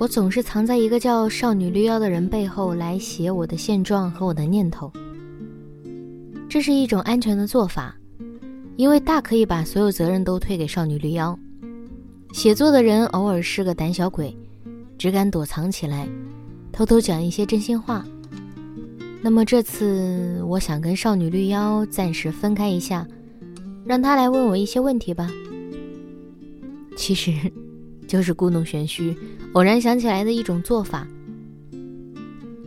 我总是藏在一个叫少女绿妖的人背后来写我的现状和我的念头，这是一种安全的做法，因为大可以把所有责任都推给少女绿妖。写作的人偶尔是个胆小鬼，只敢躲藏起来，偷偷讲一些真心话。那么这次，我想跟少女绿妖暂时分开一下，让她来问我一些问题吧。其实，就是故弄玄虚。偶然想起来的一种做法，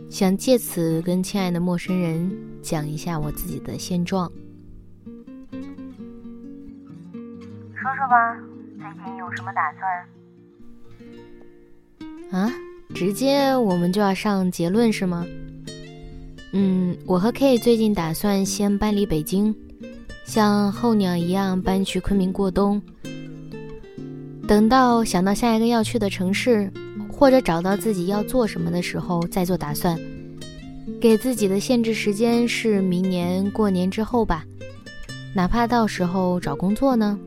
想借此跟亲爱的陌生人讲一下我自己的现状。说说吧，最近有什么打算？啊，直接我们就要上结论是吗？嗯，我和 K 最近打算先搬离北京，像候鸟一样搬去昆明过冬。等到想到下一个要去的城市，或者找到自己要做什么的时候再做打算。给自己的限制时间是明年过年之后吧，哪怕到时候找工作呢？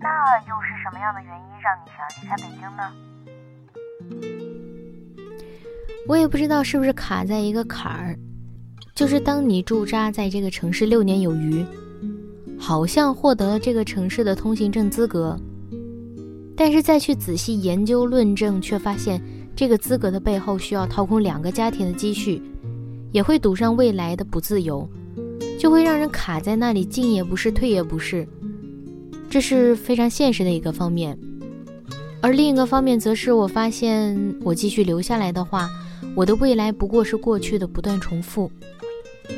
那又是什么样的原因让你想离开北京呢？我也不知道是不是卡在一个坎儿，就是当你驻扎在这个城市六年有余。好像获得了这个城市的通行证资格，但是再去仔细研究论证，却发现这个资格的背后需要掏空两个家庭的积蓄，也会赌上未来的不自由，就会让人卡在那里，进也不是，退也不是，这是非常现实的一个方面。而另一个方面，则是我发现，我继续留下来的话，我的未来不过是过去的不断重复，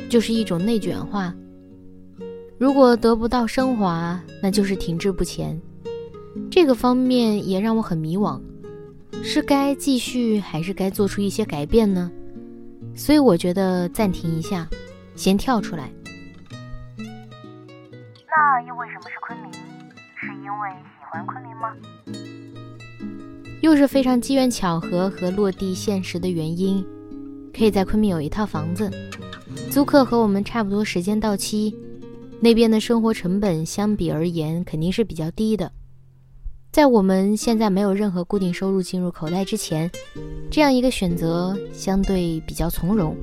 就是一种内卷化。如果得不到升华，那就是停滞不前。这个方面也让我很迷惘，是该继续还是该做出一些改变呢？所以我觉得暂停一下，先跳出来。那又为什么是昆明？是因为喜欢昆明吗？又是非常机缘巧合和落地现实的原因，可以在昆明有一套房子，租客和我们差不多时间到期。那边的生活成本相比而言肯定是比较低的，在我们现在没有任何固定收入进入口袋之前，这样一个选择相对比较从容。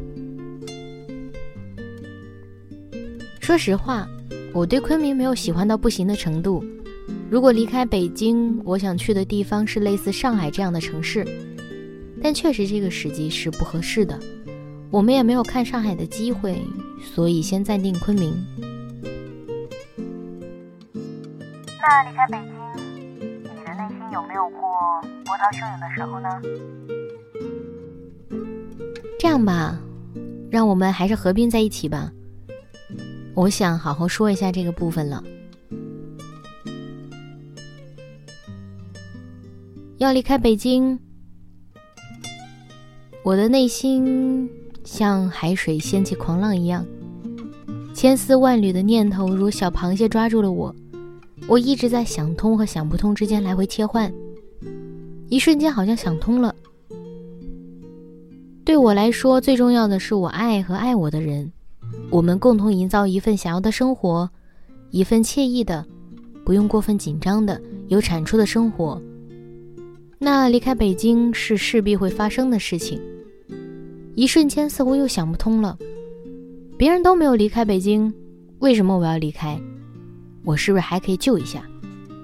说实话，我对昆明没有喜欢到不行的程度。如果离开北京，我想去的地方是类似上海这样的城市，但确实这个时机是不合适的。我们也没有看上海的机会，所以先暂定昆明。那离开北京，你的内心有没有过波涛汹涌的时候呢？这样吧，让我们还是合并在一起吧。我想好好说一下这个部分了。要离开北京，我的内心像海水掀起狂浪一样，千丝万缕的念头如小螃蟹抓住了我。我一直在想通和想不通之间来回切换，一瞬间好像想通了。对我来说，最重要的是我爱和爱我的人，我们共同营造一份想要的生活，一份惬意的、不用过分紧张的、有产出的生活。那离开北京是势必会发生的事情。一瞬间似乎又想不通了，别人都没有离开北京，为什么我要离开？我是不是还可以救一下？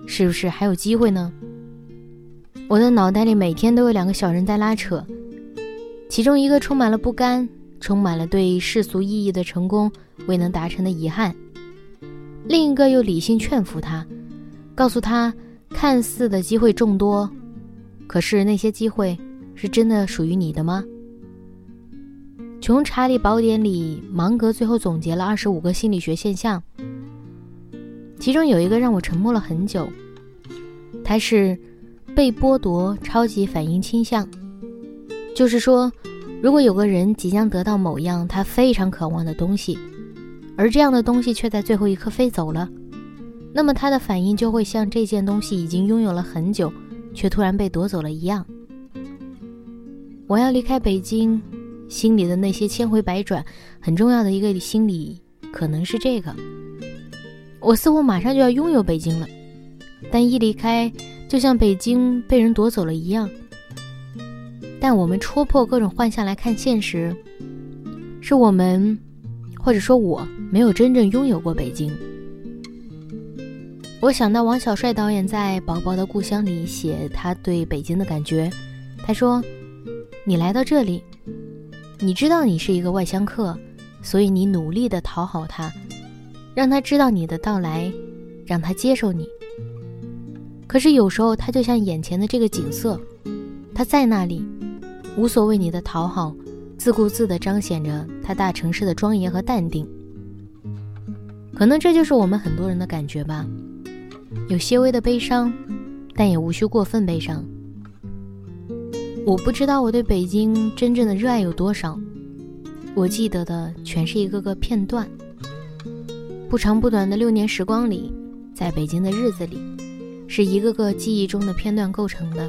是不是还有机会呢？我的脑袋里每天都有两个小人在拉扯，其中一个充满了不甘，充满了对世俗意义的成功未能达成的遗憾；另一个又理性劝服他，告诉他，看似的机会众多，可是那些机会是真的属于你的吗？穷查理宝典里，芒格最后总结了二十五个心理学现象，其中有一个让我沉默了很久，它是被剥夺超级反应倾向，就是说，如果有个人即将得到某样他非常渴望的东西，而这样的东西却在最后一刻飞走了，那么他的反应就会像这件东西已经拥有了很久，却突然被夺走了一样。我要离开北京。心里的那些千回百转，很重要的一个心理可能是这个：我似乎马上就要拥有北京了，但一离开，就像北京被人夺走了一样。但我们戳破各种幻象来看现实，是我们，或者说我没有真正拥有过北京。我想到王小帅导演在《薄薄的故乡》里写他对北京的感觉，他说：“你来到这里。”你知道你是一个外乡客，所以你努力的讨好他，让他知道你的到来，让他接受你。可是有时候他就像眼前的这个景色，他在那里，无所谓你的讨好，自顾自地彰显着他大城市的庄严和淡定。可能这就是我们很多人的感觉吧，有些微的悲伤，但也无需过分悲伤。我不知道我对北京真正的热爱有多少，我记得的全是一个个片段。不长不短的六年时光里，在北京的日子里，是一个个记忆中的片段构成的。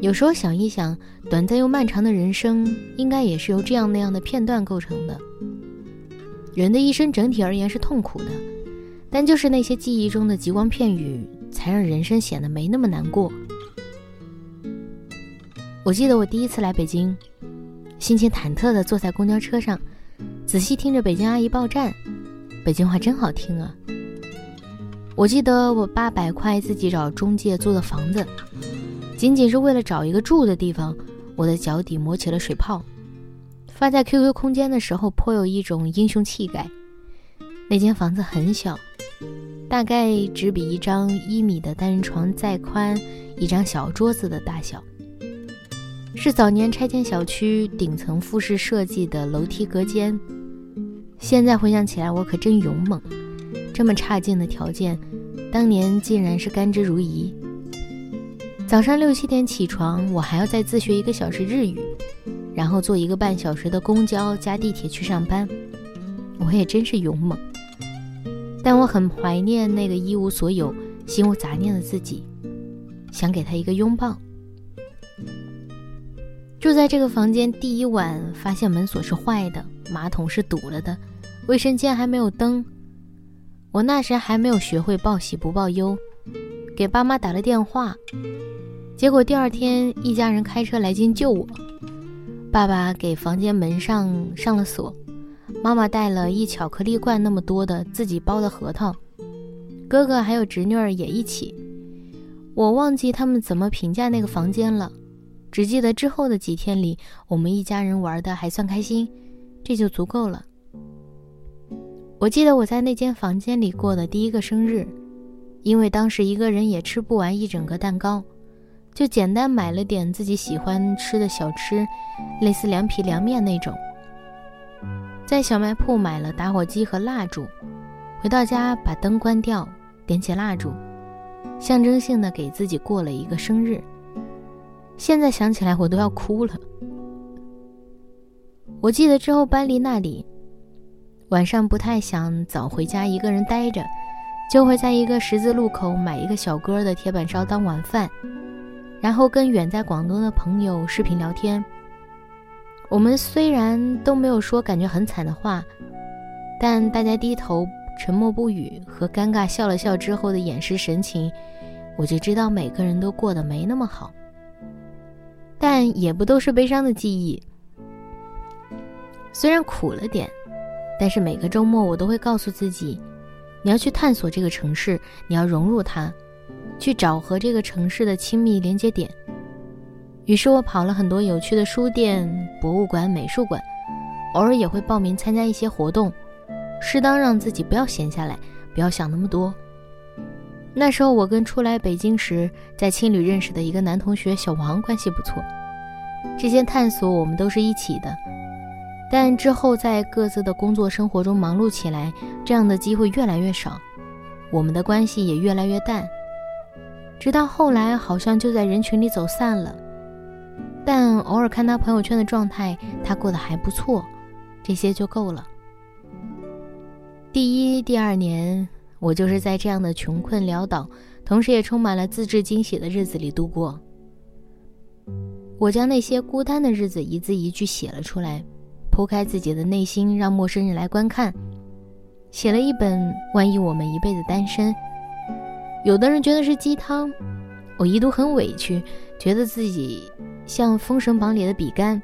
有时候想一想，短暂又漫长的人生，应该也是由这样那样的片段构成的。人的一生整体而言是痛苦的，但就是那些记忆中的极光片语，才让人生显得没那么难过。我记得我第一次来北京，心情忐忑地坐在公交车上，仔细听着北京阿姨报站，北京话真好听啊。我记得我八百块自己找中介租的房子，仅仅是为了找一个住的地方，我的脚底磨起了水泡。发在 QQ 空间的时候，颇有一种英雄气概。那间房子很小，大概只比一张一米的单人床再宽一张小桌子的大小。是早年拆迁小区顶层复式设计的楼梯隔间，现在回想起来，我可真勇猛。这么差劲的条件，当年竟然是甘之如饴。早上六七点起床，我还要再自学一个小时日语，然后坐一个半小时的公交加地铁去上班。我也真是勇猛，但我很怀念那个一无所有、心无杂念的自己，想给他一个拥抱。住在这个房间第一晚，发现门锁是坏的，马桶是堵了的，卫生间还没有灯。我那时还没有学会报喜不报忧，给爸妈打了电话，结果第二天一家人开车来京救我。爸爸给房间门上上了锁，妈妈带了一巧克力罐那么多的自己包的核桃，哥哥还有侄女儿也一起。我忘记他们怎么评价那个房间了。只记得之后的几天里，我们一家人玩的还算开心，这就足够了。我记得我在那间房间里过的第一个生日，因为当时一个人也吃不完一整个蛋糕，就简单买了点自己喜欢吃的小吃，类似凉皮、凉面那种。在小卖铺买了打火机和蜡烛，回到家把灯关掉，点起蜡烛，象征性的给自己过了一个生日。现在想起来，我都要哭了。我记得之后搬离那里，晚上不太想早回家一个人待着，就会在一个十字路口买一个小哥的铁板烧当晚饭，然后跟远在广东的朋友视频聊天。我们虽然都没有说感觉很惨的话，但大家低头沉默不语和尴尬笑了笑之后的掩饰神情，我就知道每个人都过得没那么好。但也不都是悲伤的记忆，虽然苦了点，但是每个周末我都会告诉自己，你要去探索这个城市，你要融入它，去找和这个城市的亲密连接点。于是我跑了很多有趣的书店、博物馆、美术馆，偶尔也会报名参加一些活动，适当让自己不要闲下来，不要想那么多。那时候我跟初来北京时在青旅认识的一个男同学小王关系不错，这些探索我们都是一起的，但之后在各自的工作生活中忙碌起来，这样的机会越来越少，我们的关系也越来越淡，直到后来好像就在人群里走散了。但偶尔看他朋友圈的状态，他过得还不错，这些就够了。第一、第二年，我就是在这样的穷困潦倒，同时也充满了自制惊喜的日子里度过。我将那些孤单的日子一字一句写了出来。剖开自己的内心，让陌生人来观看，写了一本《万一我们一辈子单身》。有的人觉得是鸡汤，我一度很委屈，觉得自己像《封神榜》里的比干。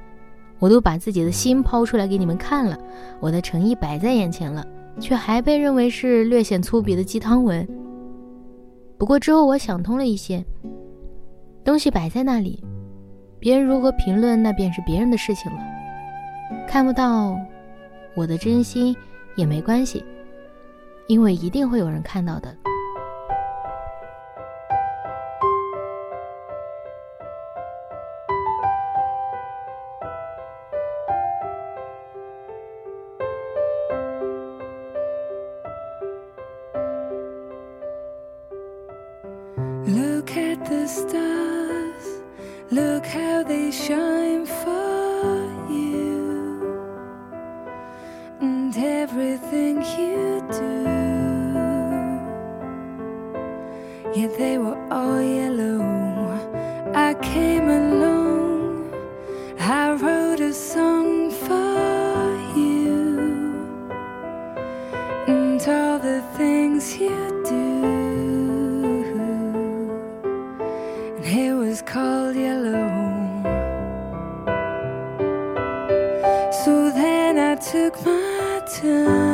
我都把自己的心抛出来给你们看了，我的诚意摆在眼前了，却还被认为是略显粗鄙的鸡汤文。不过之后我想通了一些，东西摆在那里，别人如何评论，那便是别人的事情了。看不到我的真心也没关系，因为一定会有人看到的。Look at the stars, look how they shine they were all yellow. I came along, I wrote a song for you, and all the things you do. And it was called yellow. So then I took my turn.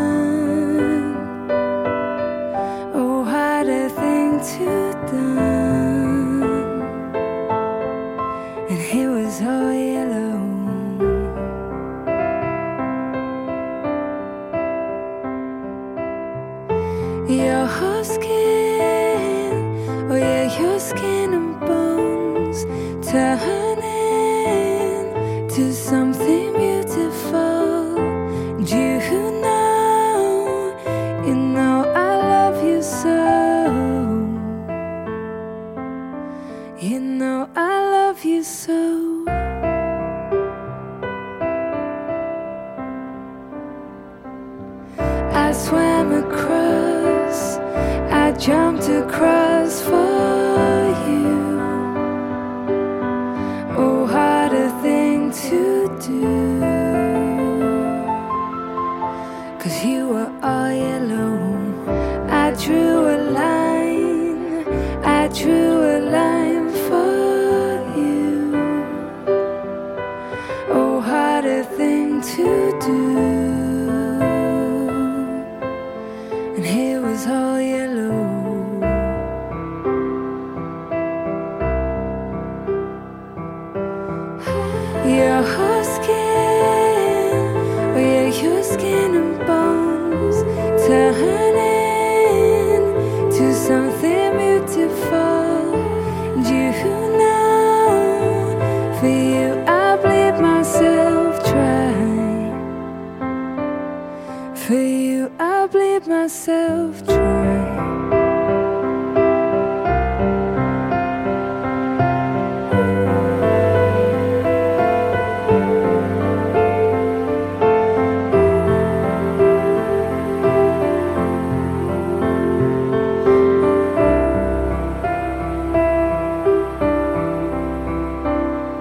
Turning to something beautiful. You know, you know I love you so. You know I love you so. I swam across, I jumped across And it was all yellow. For you I bleed myself dry.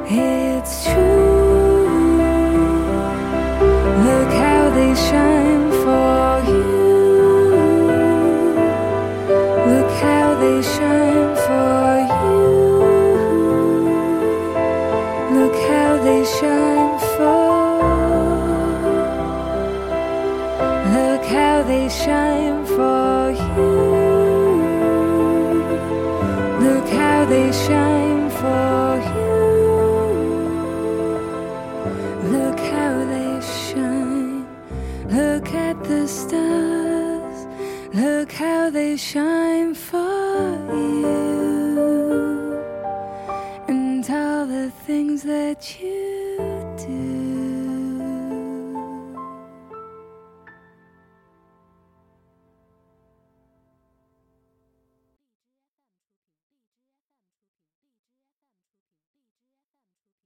It's true. Look how they shine you. Look at the stars. Look how they shine for you. And all the things that you